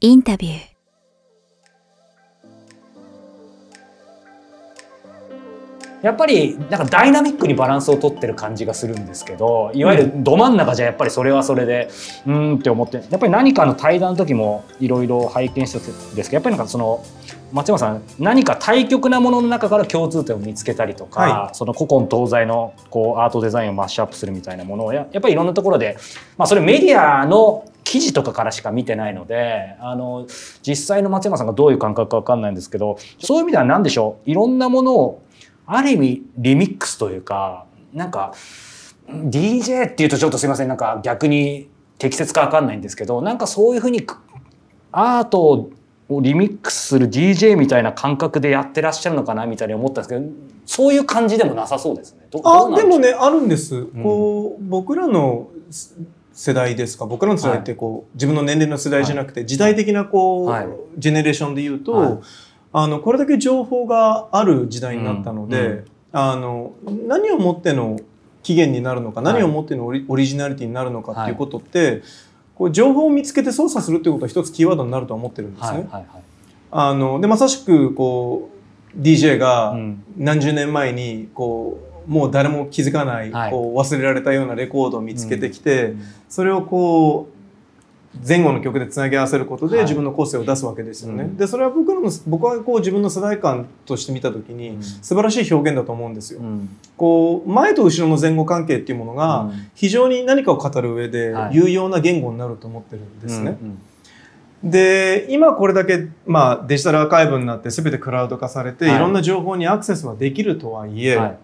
インタビュー。やっぱりなんかダイナミックにバランスをとってる感じがするんですけどいわゆるど真ん中じゃやっぱりそれはそれで。うーんって思って。やっぱり何かの対談の時もいろいろ拝見したんですけどやっぱりなんかその松山さん何か対極なものの中から共通点を見つけたりとか、はその古今東西のこうアートデザインをマッシュアップするみたいなものをややっぱりいろんなところで、まあ、それメディアの記事とかからしか見てないのであの実際の松山さんがどういう感覚か分かんないんですけどそういう意味では何でしょう？いろんなものをある意味リミックスというかなんか DJ っていうとちょっとすいません。なんか逆に適切か分かんないんですけどなんかそういうふうにアートをリミックスする DJ みたいな感覚でやってらっしゃるのかなみたいに思ったんですけどそういう感じでもなさそうですね。あでもねあるんです、こう僕らの世代ですか？僕らの世代ってこう、自分の年齢の世代じゃなくて、時代的なこう、はい。ジェネレーションで言うと、はい。あのこれだけ情報がある時代になったので、うんうん。あの何をもっての起源になるのか、はい。何をもってのオリオリジナリティになるのかっていうことって、こう情報を見つけて操作するっていうことは一つキーワードになるとは思ってるんですね。はいはいはい。あのでまさしくこう DJ がうん。何十年前にこうもう誰も気づかない、はい。こう忘れられたようなレコードを見つけてきて、それをこう前後の曲でつなぎ合わせることではい。自分の個性を出すわけですよね。うん。でそれは僕らの僕はこう自分の世代間として見た時にうん。素晴らしい表現だと思うんですよ。うん。こう前と後ろの前後関係っていうものがうん。非常に何かを語る上ではい。有用な言語になると思ってるんですね。うん。で今これだけ、まあ、デジタルアーカイブになって全てクラウド化されて、はい。い、ろんな情報にアクセスはできるとはいえ、はい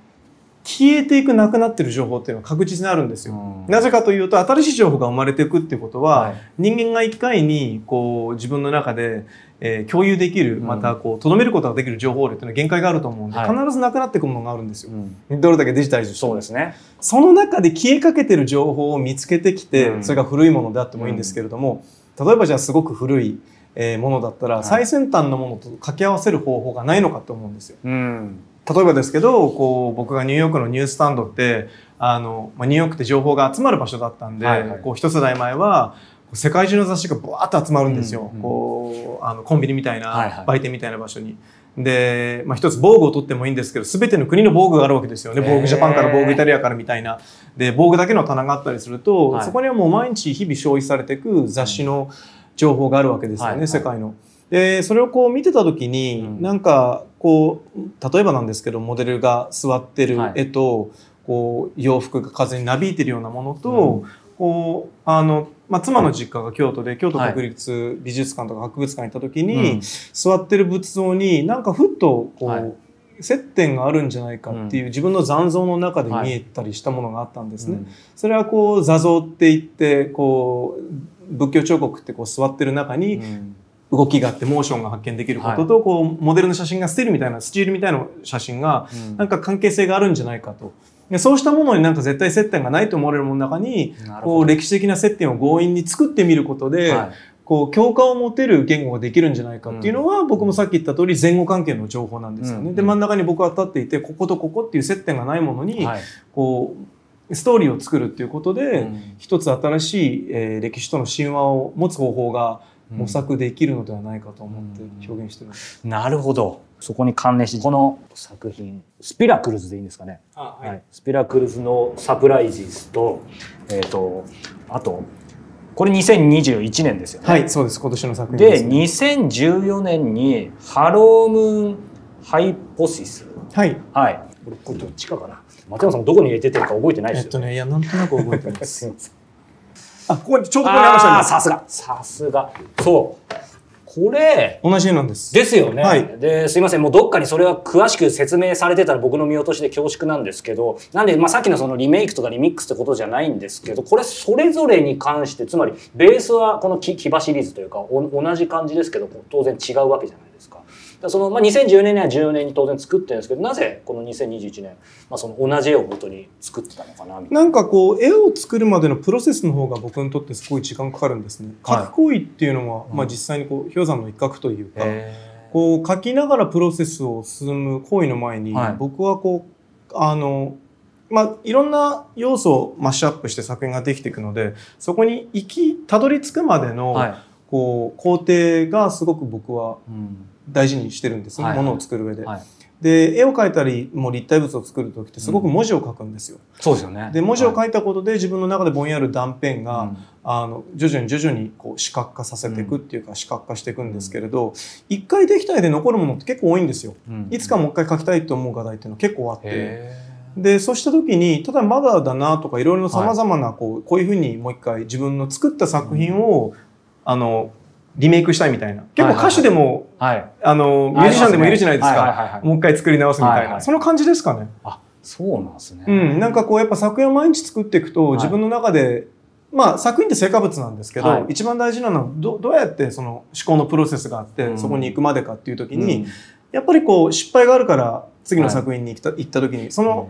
消えていくなくなってる情報っていうのは確実にあるんですよ。うん。なぜかというと新しい情報が生まれていくっていうことは、はい。人間が一回にこう自分の中で、えー共有できるうん。またこう留めることができる情報量っていうのは限界があると思うんで、はい。必ずなくなっていくものがあるんですよ。うん。どれだけデジタルそうですね。その中で消えかけてる情報を見つけてきて、うん。それが古いものであってもいいんですけれども、例えばじゃあすごく古いえーものだったら、い。最先端のものと掛け合わせる方法がないのかと思うんですよ。うん例えばですけどこう僕がニューヨークのニューススタンドってあの、まあ、ニューヨークって情報が集まる場所だったんで、はいはい。こう一世代前は世界中の雑誌がブワーッと集まるんですよ、うんうんこうあのコンビニみたいな、売店みたいな場所に。で、まあ、一つ防具を取ってもいいんですけど全ての国の防具があるわけですよね。防具ジャパンから防具イタリアからみたいな。で防具だけの棚があったりすると、はい。そこにはもう毎日日々消費されていく雑誌の情報があるわけですよね、はいはい。世界の。でそれをこう見てた時に、うん。なんかこう例えばなんですけどモデルが座ってる絵と、こう洋服が風になびいてるようなものと、こうあの、まあ、妻の実家が京都で京都国立美術館とか博物館に行った時に、うん。座ってる仏像になんかふっとこう、はい。接点があるんじゃないかっていう、自分の残像の中で見えたりしたものがあったんですね。それはこう座像って言ってこう仏教彫刻ってこう座ってる中にうん動きがあってモーションが発見できることと、こうモデルの写真がスティールみたいなスチールみたいな写真がうん。なんか関係性があるんじゃないかと。でそうしたものになんか絶対接点がないと思われるものの中にこう歴史的な接点を強引に作ってみることで、はい。こう共感を持てる言語ができるんじゃないかっていうのは、僕もさっき言った通り前後関係の情報なんですよね。うん。で真ん中に僕は立っていてこことここっていう接点がないものに、はい。こうストーリーを作るっていうことで、うん。一つ新しい、えー歴史との神話を持つ方法が模索できるのではないかと思って表現してます。なるほどそこに関連してこの作品スピラクルズでいいんですかね、あはいスピラクルズのサプライズスと,、えー、とあとこれ2021年ですよね。はい、そうです。今年の作品でね。2014年にハロームーンハイポシスはい。はいこれこれどっちかかな松山さんどこに出てるか覚えてないですよね。えっとね、いや、なんとなく覚えてますす。いませんあ、ここに、ちょうどここにありましたね。さすが。さすが。そう。これ同じ絵なんです。ですよね、はい。ですいません。もうどっかにそれは詳しく説明されてたら僕の見落としで恐縮なんですけど。なんで、まあ、さっきのそのリメイクとかリミックスってことじゃないんですけどこれそれぞれに関してつまりベースはこのキキバシリーズというかお同じ感じですけど当然違うわけじゃないそのまあ、2010年には14年に当然作ってるんですけどなぜこの2021年、まあ、その同じ絵を元に作ってたのかなみたいな。なんかこう絵を作るまでのプロセスの方が僕にとってすごい時間かかるんですね。書はい。く行為っていうのは、うん。まあ実際にこう氷山の一角というか、へこう書きながらプロセスを進む行為の前に、はい。僕はこうあのまあいろんな要素をマッシュアップして作品ができていくのでそこに行きたどり着くまでの、ーはいここう工程がすごく僕はうん。大事にしてるんです。ね、ものを作る上で。はい。で絵を描いたりもう立体物を作る時ってすごく文字を書くんですよ。そうですよね。で文字をい。書いたことで自分の中でぼんやる断片が、うん。あの徐々に徐々にこう視覚化させていくっていうか、視覚化していくんですけれど一回できた絵で残るものって結構多いんですよ。うん。いつかもう一回描きたいと思う画題っていうのは結構あって。へでそうした時にただまだだなとかいろいろさまざまなこうこういうふうにもう一回自分の作った作品を、あのリメイクしたいみたいな。結構歌手でも、ーはい。あのミュージシャンでもいるじゃないですはいはいかはいはい。もう一回作り直すみたいな、はいはい。その感じですかね。あそうなんですね。うん、なんかこうやっぱ作品を毎日作っていくとはい。自分の中で、まあ作品って成果物なんですけど、はい。一番大事なのはどどうやってその思考のプロセスがあって、うん。そこに行くまでかっていう時うん。に、やっぱりこう失敗があるから次の作品に行った,、行った時にその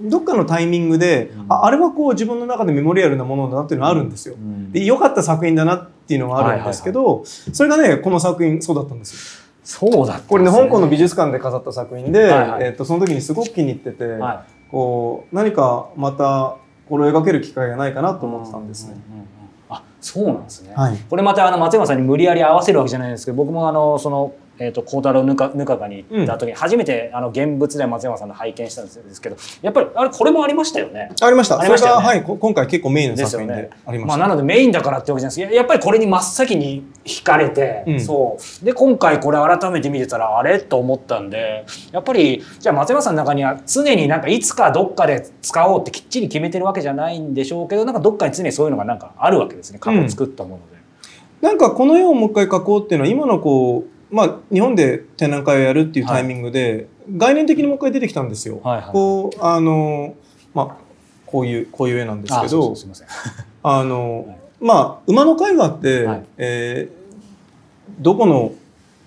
どっかのタイミングで、うんああれはこう自分の中でメモリアルなものだなっていうのはあるんですよ。うんで良かった作品だなっていうのはあるんですけど、それがねこの作品そうだったんですよ。そうだねこれね香港の美術館で飾った作品で、はいはいえっとその時にすごく気に入ってて、はこう何かまたこれを描ける機会がないかなとい思ってたんですね。うんうんうんあそうなんですねはい。これまたあの松山さんに無理やり合わせるわけじゃないんですけど僕もあのそのえー、と孝太郎ぬかぬかがに行った時に初めてあの現物で松山さんの拝見したんですけどやっぱりあれこれもありましたよね。ありました。ありましたよねはいこ今回結構メインの作品ですよでありままあ、した。なのでメインだからってわけじゃないですけどやっぱりこれに真っ先に惹かれて、うんそうで今回これ改めて見てたらあれ？と思ったんでやっぱりじゃあ松山さんの中には常になんかいつかどっかで使おうってきっちり決めてるわけじゃないんでしょうけどなんかどっかに常にそういうのがなんかあるわけですね過去作ったもので。なんかこの絵をもう一回描こうっていうのは今のこうまあ日本で展覧会をやるっていうタイミングで、概念的にもう一回出てきたんですよ。はいはいこうあのまあこういうこういう絵なんですけど。あの、はいまあ馬の絵画って、はい。えーどこの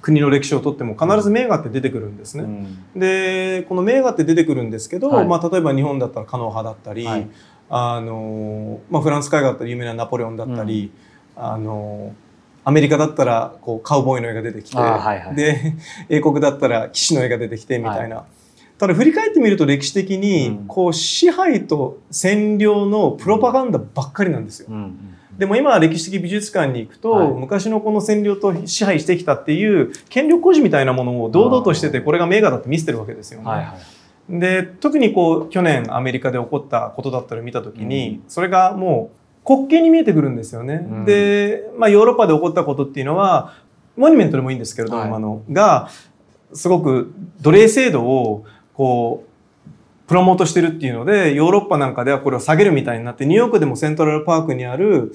国の歴史をとっても必ず名画って出てくるんですね。うん。でこの名画って出てくるんですけど、はい。まあ、例えば日本だったら狩野派だったり、はい。あのまあ、フランス絵画だったら有名なナポレオンだったり、あのアメリカだったらこうカウボーイの絵が出てきて、はいはい。で英国だったら騎士の絵が出てきてみたいな。ただ振り返ってみると歴史的にうん。こう支配と占領のプロパガンダばっかりなんですよ。うんうんでも今は歴史的美術館に行くと、はい。昔のこの占領と支配してきたっていう権力誇示みたいなものを堂々としててこれが名画だって見せてるわけですよね。はいはいで特にこう去年アメリカで起こったことだったりを見た時に、それがもう滑稽に見えてくるんですよね。うんで、まあ、ヨーロッパで起こったことっていうのはモニュメントでもいいんですけれども、はい今のがすごく奴隷制度をこうプロモートしてるっていうのでヨーロッパなんかではこれを下げるみたいになってニューヨークでもセントラルパークにある、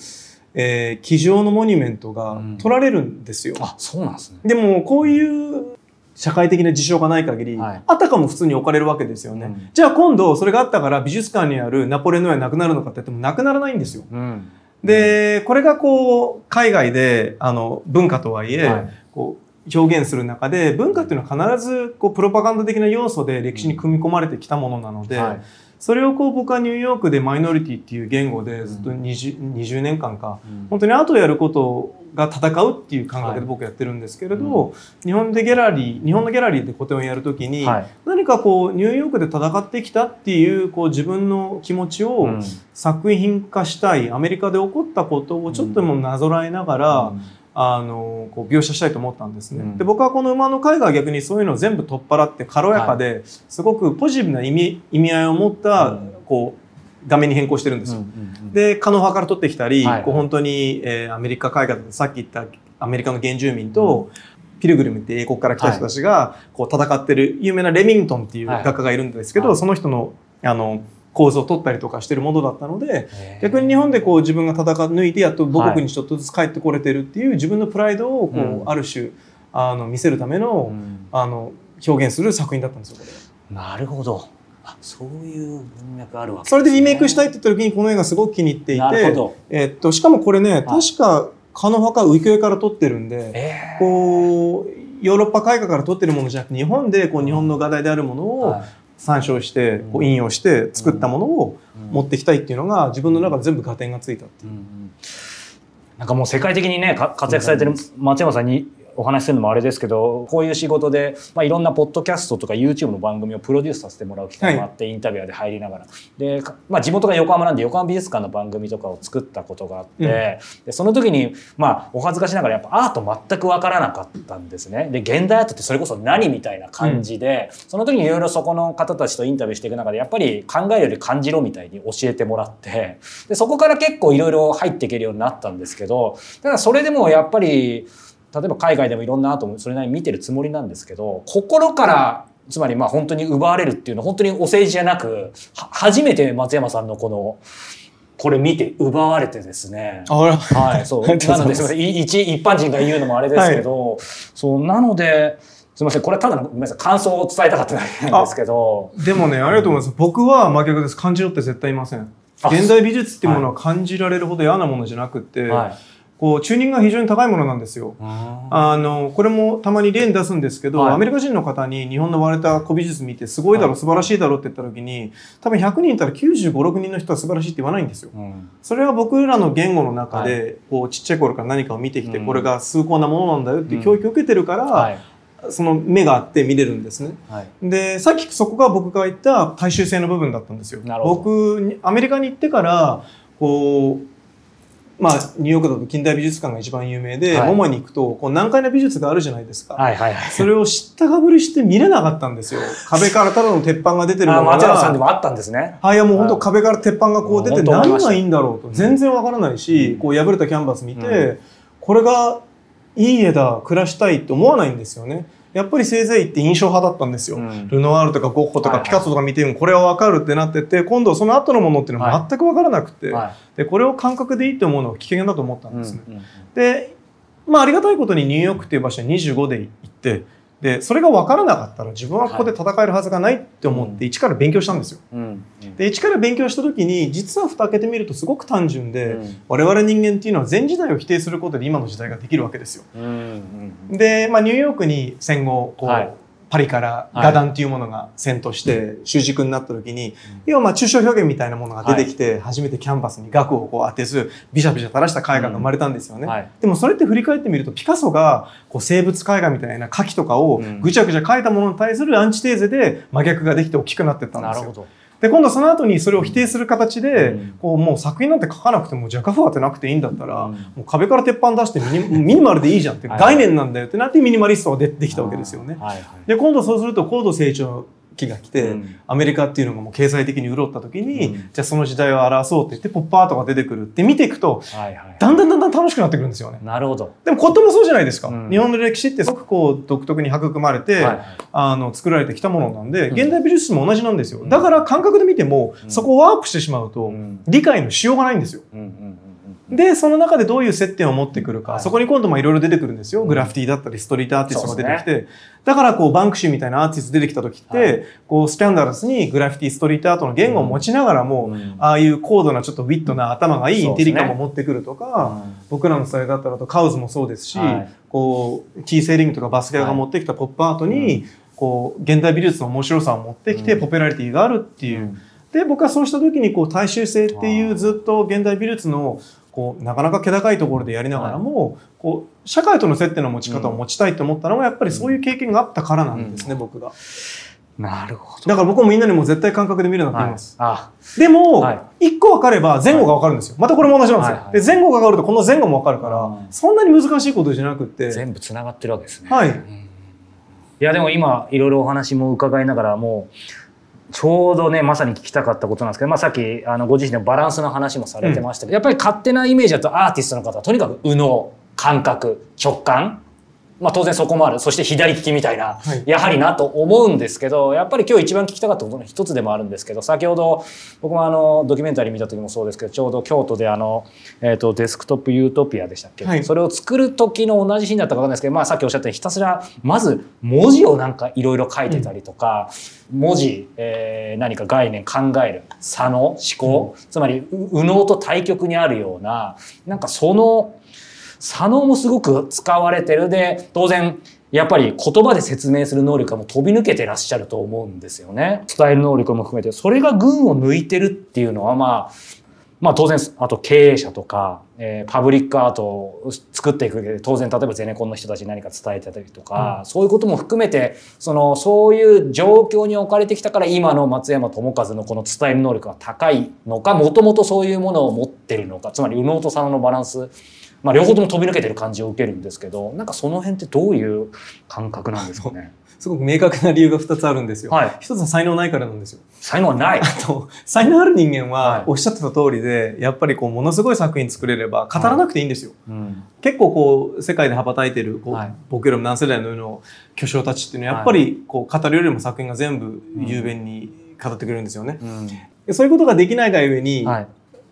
えー、机上のモニュメントが取られるんですよ。あそうなんですね。でもこういう社会的な事象がない限り、はい。あたかも普通に置かれるわけですよね。うん。じゃあ今度それがあったから美術館にあるナポレオンはなくなるのかって言ってもなくならないんですよ。うん。でこれがこう海外であの文化とはいえ、はい。こう表現する中で文化っていうのは必ずこうプロパガンダ的な要素で歴史に組み込まれてきたものなので、はいそれをこう僕はニューヨークでマイノリティっていう言語でずっと 20, 20年間かうん。本当にアートをやることが戦うっていう感覚で僕やってるんですけれど、日本でギャラリー日本のギャラリーで個展をやるときに、はい。何かこうニューヨークで戦ってきたっていうこう自分の気持ちをうん。作品化したいアメリカで起こったことをちょっとでもなぞらえながら、うんあのこう描写したいと思ったんですね。うん。で僕はこの馬の絵画は逆にそういうのを全部取っ払って軽やかですごくポジティブな意味意味合いを持った、うんこう画面に変更してるんですよ。うんうんでカノ派から取ってきたり、はい。こう本当に、えーアメリカ絵画だとさっき言ったアメリカの原住民と、ピルグリムって英国から来た人たちがこう戦ってる有名なレミントンっていう画家がいるん。ですけど、はいその人のあの構図を取ったりとかしてるものだったので逆に日本でこう自分が戦い抜いてやっと母国にちょっとずつ帰ってこれてるっていう自分のプライドをこう、うん。ある種あの見せるための,、うん。あの表現する作品だったんですよこれ。なるほど。あそういう文脈あるわけそれでリメイクしたいっって言った時にこの映画すごく気に入っていて、えっとしかもこれね確かカノ派か浮世絵から撮ってるんで。えー。こうヨーロッパ絵画から取ってるものじゃなくて日本でこう日本の画題であるものをはい参照してこう引用して作ったものを持ってきたいっていうのが自分の中で全部合点がついたっていう。なんかもう世界的にねか活躍されてる松山さんにお話しするのもあれですけどこういう仕事で、まあ、いろんなポッドキャストとか YouTube の番組をプロデュースさせてもらう機会もあって、はい、インタビュアーで入りながら。で、まあ、地元が横浜なんで横浜美術館の番組とかを作ったことがあって、うん、でその時に、まあ、お恥ずかしながらやっぱアート全く分からなかったんですね。で現代アートってそれこそ何みたいな感じで、うん、その時にいろいろそこの方たちとインタビューしていく中でやっぱり考えるより感じろみたいに教えてもらってでそこから結構いろいろ入っていけるようになったんですけどただそれでもやっぱり例えば海外でもいろんなアートもそれなりに見てるつもりなんですけど心からつまりまあ本当に奪われるっていうのは本当にお世辞じゃなく初めて松山さんのこのこれ見て奪われてですね。はい、そう。なので。一、一般人が言うのもあれですけど、はい、そう、なので、すみません。これただの、ごめんなさい。感想を伝えたかっただけなんですけど。でもね、ありがとうございます。僕は真逆です。感じろって絶対いません。現代美術っていうものは感じられるほど嫌なものじゃなくて、はいこうチューニングが非常に高いものなんですよ。あのこれもたまに例に出すんですけど、はい、アメリカ人の方に日本の割れた古美術見てすごいだろ、はい、素晴らしいだろって言った時に多分100人いたら95、6人の人は素晴らしいって言わないんですよ。うん、それは僕らの言語の中で、はい、こうちっちゃい頃から何かを見てきて、これが崇高なものなんだよっていう教育を受けてるから、その目があって見れるんですね。はい、で、さっきそこが僕が言った大衆性の部分だったんですよ。僕、アメリカに行ってから、こう、まあ、ニューヨークだと近代美術館が一番有名で、はい、モマに行くとこう難解な美術があるじゃないですか、はいはいはい、それを知ったかぶりして見れなかったんですよ。壁からただの鉄板が出てるのが。松原さんでもあったんですね。はいいやもう本当壁から鉄板がこう出て何がいいんだろうと。全然わからないし、うん、こう破れたキャンバス見て、うん、これがいい絵だ暮らしたいって思わないんですよねやっぱりせいぜいって印象派だったんですよ。うん、ルノワールとかゴッホとかピカソとか見てもこれは分かるってなってて、今度その後のものっていうのは全く分からなくて、はい、でこれを感覚でいいと思うのは危険だと思ったんですね。うんうんうん、で、まあありがたいことにニューヨークっていう場所に25で行って、でそれが分からなかったら自分はここで戦えるはずがないって思って一から勉強したんですよ。で一から勉強した時に実は蓋開けてみるとすごく単純で、我々人間っていうのは前時代を否定することで今の時代ができるわけですよ。で、まあ、ニューヨークに戦後こう、はいパリから画壇っていうものが先として主軸になった時に、要はまあ抽象表現みたいなものが出てきて、初めてキャンバスに額をこう当てずビシャビシャ垂らした絵画が生まれたんですよね。でもそれって振り返ってみるとピカソがこう生物絵画みたいな描きとかをぐちゃぐちゃ描いたものに対するアンチテーゼで真逆ができて大きくなってったんですよ。で今度その後にそれを否定する形で、うん、こうもう作品なんて書かなくても弱風当てなくていいんだったら、うん、もう壁から鉄板出してミニミニマルでいいじゃんって概念なんだよってなってミニマリストがでできたわけですよね。はいはい、で今度そうすると高度成長期が来て、うん、アメリカっていうのがもう経済的に潤った時に、うん、じゃあその時代を表そうって言ってポップアートが出てくるって見ていくと、はいはい、だんだんだんだん楽しくなってくるんですよね。なるほど。でもこともそうじゃないですか。うん、日本の歴史ってすごくこう独特に育まれて、はいはい、あの作られてきたものなんで、現代美術史も同じなんですよ。だから感覚で見ても、そこをワープしてしまうと、理解のしようがないんですよ。うんうんで、その中でどういう接点を持ってくるか、はい、そこに今度いろいろ出てくるんですよ。グラフィティだったり、ストリートアーティストが出てきて。ね、だからこう、バンクシーみたいなアーティスト出てきた時って、はい、こう、スキャンダラスにグラフィティ、ストリートアートの言語を持ちながらも、うん、ああいう高度なちょっとウィットな頭がいいインテリカも持ってくるとか、ねうん、僕らのスイルだったらとカウズもそうですし、はい、こう、キーセーリングとかバスケアが持ってきたポップアートに、こう、現代美術の面白さを持ってきて、ポピュラリティがあるっていう。で、僕はそうした時に、こう、大衆性っていうずっと現代美術のこうなかなか気高いところでやりながらも、はい、こう社会との接点の持ち方を持ちたいと思ったのはやっぱりそういう経験があったからなんですね、うん、僕が。なるほど。だから僕もみんなにも絶対感覚で見るなって言います。はい、でも、一、個分かれば前後が分かるんですよ。またこれも同じなんですよ。はいはい、で前後が分かるとこの前後も分かるから、そんなに難しいことじゃなくて。全部つながってるわけですね。はい。いやでも今いろいろお話も伺いながらもうちょうどねまさに聞きたかったことなんですけど、まあ、さっきあのご自身のバランスの話もされてましたけど、うん、やっぱり勝手なイメージだとアーティストの方はとにかく右脳感覚直感まあ、当然そこもある。そして左利きみたいな、はい、やはりなと思うんですけどやっぱり今日一番聞きたかったことの一つでもあるんですけど先ほど僕もあのドキュメンタリー見た時もそうですけどちょうど京都であの、えーと、デスクトップユートピアでしたっけ、はい、それを作る時の同じ日になったか分かんないですけど、まあ、さっきおっしゃったようにひたすらまず文字をなんかいろいろ書いてたりとか、うん、文字、えー、何か概念考える差の思考、うん、つまり右脳と対極にあるようななんかその左脳もすごく使われてる。で当然やっぱり言葉で説明する能力がも飛び抜けてらっしゃると思うんですよね。伝える能力も含めて。それが群を抜いてるっていうのはまあまあ当然、あと経営者とか、えー、パブリックアートを作っていく上で、当然例えばゼネコンの人たちに何か伝えてたりとか、うん、そういうことも含めて、その、そういう状況に置かれてきたから今の松山智和のこの伝える能力が高いのか、もともとそういうものを持ってるのか、つまり右脳と左脳のバランス、まあ両方とも飛び抜けてる感じを受けるんですけど、なんかその辺ってどういう感覚なんですかね？すごく明確な理由が2つあるんですよ。はい、一つは才能ないからなんですよ。才能ない？あと、才能ある人間は、おっしゃってた通りで、やっぱりこう、ものすごい作品作れれば、語らなくていいんですよ。はいうん、結構こう、世界で羽ばたいてる、こう、はい、僕よりも何世代のの巨匠たちっていうのは、やっぱりこう、語るよりも作品が全部雄弁に語ってくれるんですよね。うん、そういうことができないがゆえに、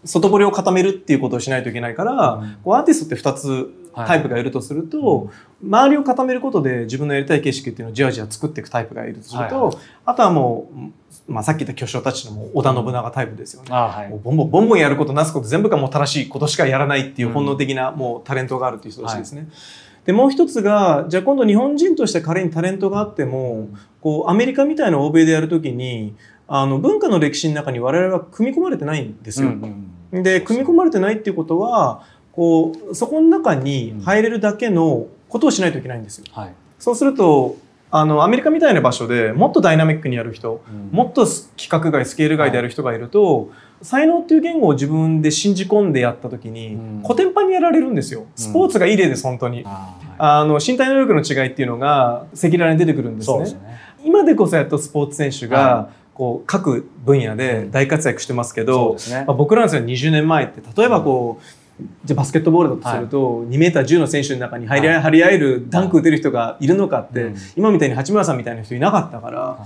外堀を固めるっていうことをしないといけないから、うん、こうアーティストって2つタイプがいるとすると、はい、周りを固めることで自分のやりたい景色っていうのをじわじわ作っていくタイプがいるとすると、はい、あとはもう、まあ、さっき言った巨匠たちのも織田信長タイプですよね。はい、ボンボンボンボンやることなすこと全部がもう正しいことしかやらないっていう本能的なもうタレントがあるっていう人たちですね。でもう一つがじゃあ今度日本人として仮にタレントがあってもこうアメリカみたいな欧米でやるときにあの文化の歴史の中に我々は組み込まれてないんですよ。うんうん、で組み込まれてないっていうことはこうそこの中に入れるだけのことをしないといけないんですよ。はい、そうするとあのアメリカみたいな場所でもっとダイナミックにやる人、うん、もっと規格外スケール外でやる人がいると、はい、才能っていう言語を自分で信じ込んでやった時に、うん、コテンパンにやられるんですよ。スポーツがいい例です本当に。あの身体能力の違いっていうのが赤裸々に出てくるんですね。すね。今でこそやっとスポーツ選手が、はいこう各分野で大活躍してますけど、うんね、まあ、僕らの世代20年前って例えばこう、じゃバスケットボールだとすると、はい、2メーター10の選手の中に入り、はい、張り合えるダンク打てる人がいるのかって、今みたいに八村さんみたいな人いなかったから、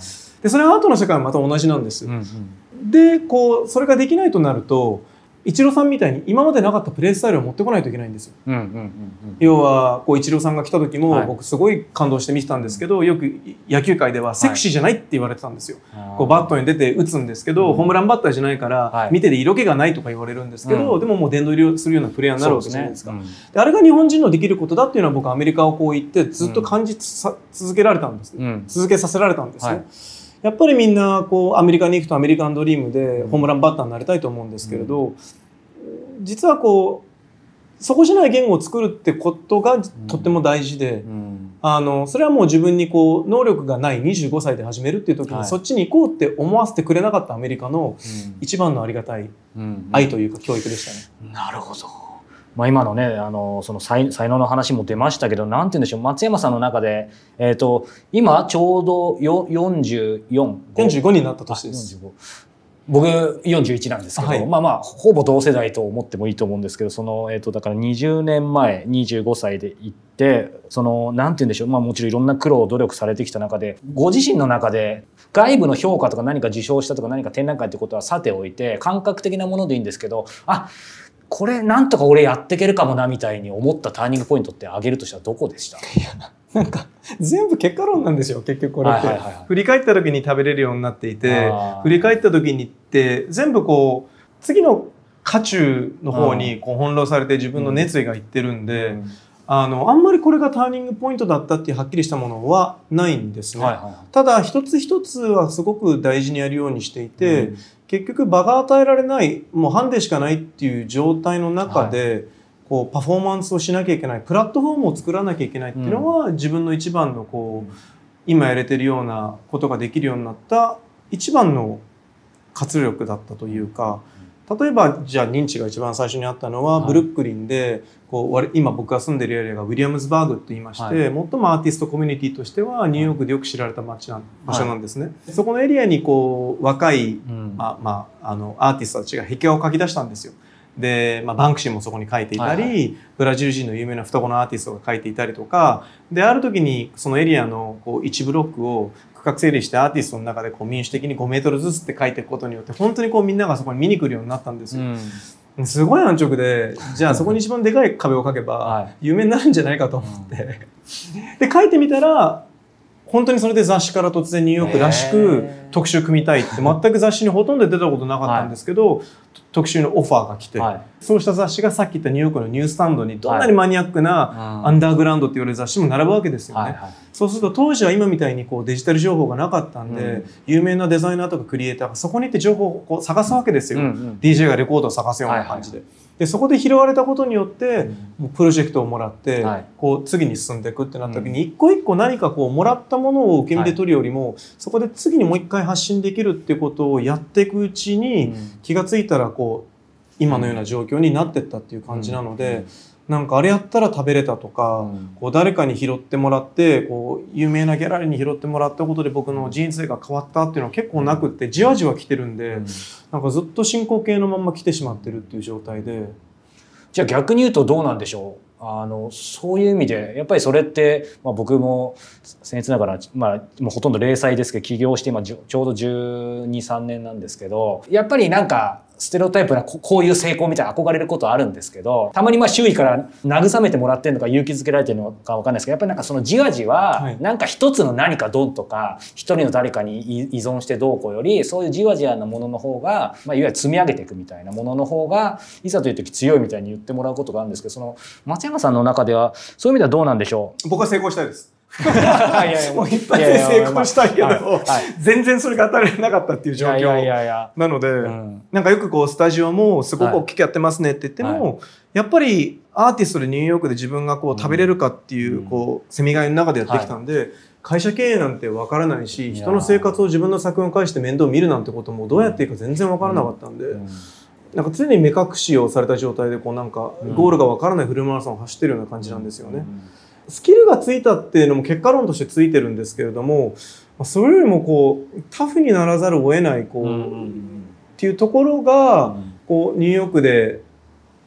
でそれはアートの世界はまた同じなんです。うんうん、でこうそれができないとなるとイチローさんみたいに今までなかったプレースタイルを持ってこないといけないんですよ。うんうんうんうん、要はこうイチローさんが来た時も僕すごい感動して見てたんですけど、はい、よく野球界ではセクシーじゃないって言われてたんですよ。はい、こうバットに出て打つんですけど、うん、ホームランバッターじゃないから、見てて色気がないとか言われるんですけど、うん、でももう殿堂入りするようなプレーヤーになるわけじゃないですか。で、ね。うん、あれが日本人のできることだっていうのは僕アメリカをこう言ってずっと感じさ、続けられたんです、続けさせられたんですね。はいやっぱりみんなこうアメリカに行くとアメリカンドリームでホームランバッターになりたいと思うんですけれど、実はこうそこじゃない言語を作るってことがとっても大事で、うん、あのそれはもう自分にこう能力がない25歳で始めるっていう時に、そっちに行こうって思わせてくれなかったアメリカの一番のありがたい愛というか教育でしたね。なるほどまあ、今のねあのその才才能の話も出ましたけどなんて言うんでしょう松山さんの中で、えーと、今ちょうどよ4445 45になった年です。僕41なんですけど、はい、まあまあほぼ同世代と思ってもいいと思うんですけどその、えー、とだから20年前25歳で行ってそのなんて言うんでしょう、まあ、もちろんいろんな苦労努力されてきた中でご自身の中で外部の評価とか何か受賞したとか何か展覧会ってことはさておいて感覚的なものでいいんですけどあこれなんとか俺やっていけるかもなみたいに思ったターニングポイントって挙げるとしたらどこでした？なんか全部結果論なんですよ結局これって、振り返った時に食べれるようになっていて振り返った時にって全部こう次の渦中の方にこう翻弄されて自分の熱意がいってるんで、うん、あのあんまりこれがターニングポイントだったっていうはっきりしたものはないんですね、はいはいはい、ただ一つ一つはすごく大事にやるようにしていて、うん、結局場が与えられないもうハンデしかないっていう状態の中で、はい。こうパフォーマンスをしなきゃいけないプラットフォームを作らなきゃいけないっていうのは、うん、自分の一番のこう今やれてるようなことができるようになった一番の活力だったというか例えばじゃあ認知が一番最初にあったのは、ブルックリンでこう今僕が住んでるエリアがウィリアムズバーグと言いまして、はい、最もアーティストコミュニティとしてはニューヨークでよく知られた街な場所なんですね。はい、そこのエリアにこう若い、うん、まあまあ、あのアーティストたちが壁画を描き出したんですよ。で、まあ、バンクシーもそこに書いていたり、はいはい、ブラジル人の有名な双子のアーティストが書いていたりとかである時にそのエリアのこう1ブロックを区画整理してアーティストの中でこう民主的に5メートルずつって書いていくことによって本当にこうみんながそこに見に来るようになったんですよ。うん、すごい安直でじゃあそこに一番でかい壁を描けば有名になるんじゃないかと思って、で書いてみたら本当にそれで雑誌から突然ニューヨークらしく特集組みたいって全く雑誌にほとんど出たことなかったんですけど、特集のオファーが来て、はい。そうした雑誌がさっき言ったニューヨークのニュースタンドにどんなにマニアックなアンダーグラウンドって言われる雑誌も並ぶわけですよね。はいはい。そうすると当時は今みたいにこうデジタル情報がなかったんで、うん。有名なデザイナーとかクリエイターがそこに行って情報をこう探すわけですよ、うんうん。DJ がレコードを探すような感じで。でそこで拾われたことによって、もうプロジェクトをもらって、はい。こう次に進んでいくってなった時に、一個一個何かこうもらったものを受け身で取るよりも、そこで次にもう一回発信できるっていうことをやっていくうちに、気がついたらこう今のような状況になってったっていう感じなので、なんかあれやったら食べれたとか、うん。こう誰かに拾ってもらってこう有名なギャラリーに拾ってもらったことで僕の人生が変わったっていうのは結構なくってじわじわ来てるんで、なんかずっと進行形のまんま来てしまってるっていう状態で。じゃあ逆に言うとどうなんでしょう？あのそういう意味でやっぱりそれって、まあ、僕も僭越ながら、まあ、もうほとんど零細ですけど起業して今ちょうど1 2 3年なんですけどやっぱりなんかステレオタイプなここういう成功みたいな憧れることはあるんですけどたまにまあ周囲から慰めてもらってるのか勇気づけられてるのかわかんないですけどやっぱりなんかそのじわじわはいなんか一つの何かドンとか一人の誰かに依依存してどうこうよりそういうじわじわなものの方が、まあ、いわゆる積み上げていくみたいなものの方がいざという時強いみたいに言ってもらうことがあるんですけどその松山さんの中ではそういう意味ではどうなんでしょう？僕は成功したいです。もう一発で成功したいけど、全然それが当たらなかったっていう状況なので、うん。なんかよくこうスタジオもすごく大きくやってますねって言っても、やっぱりアーティストでニューヨークで自分がこう食べれるかっていう、うんこうせみがいの中でやってきたんで、会社経営なんてわからないし人の生活を自分の作品を介して面倒見るなんてこともどうやっていいか全然わからなかったんで、うん。なんか常に目隠しをされた状態でこうなんかうんゴールがわからないフルマラソンを走ってるような感じなんですよね。スキルがついたっていうのも結果論としてついてるんですけれども、まあそれよりもこうタフにならざるを得ないこう、うんうんっていうところが、こうニューヨークで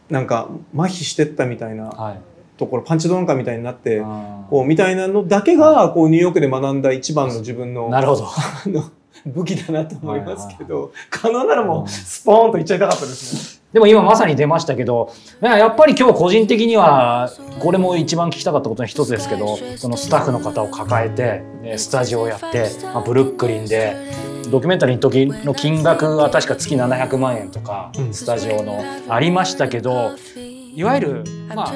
なんか麻痺してったみたいなはい。ところパンチドランカーみたいになって、こうみたいなのだけがこうニューヨークで学んだ一番の自分のなるほど。武器だなと思いますけど、可能ならもうスポーンといっちゃいたかったですね。でも今まさに出ましたけど、まあやっぱり今日個人的には、これも一番聞きたかったことの一つですけど、そのスタッフの方を抱えて、ねスタジオをやって、まあ、ブルックリンで、ドキュメンタリーの時の金額は確か月700万円とか、うん。スタジオのありましたけど、いわゆる、まあ、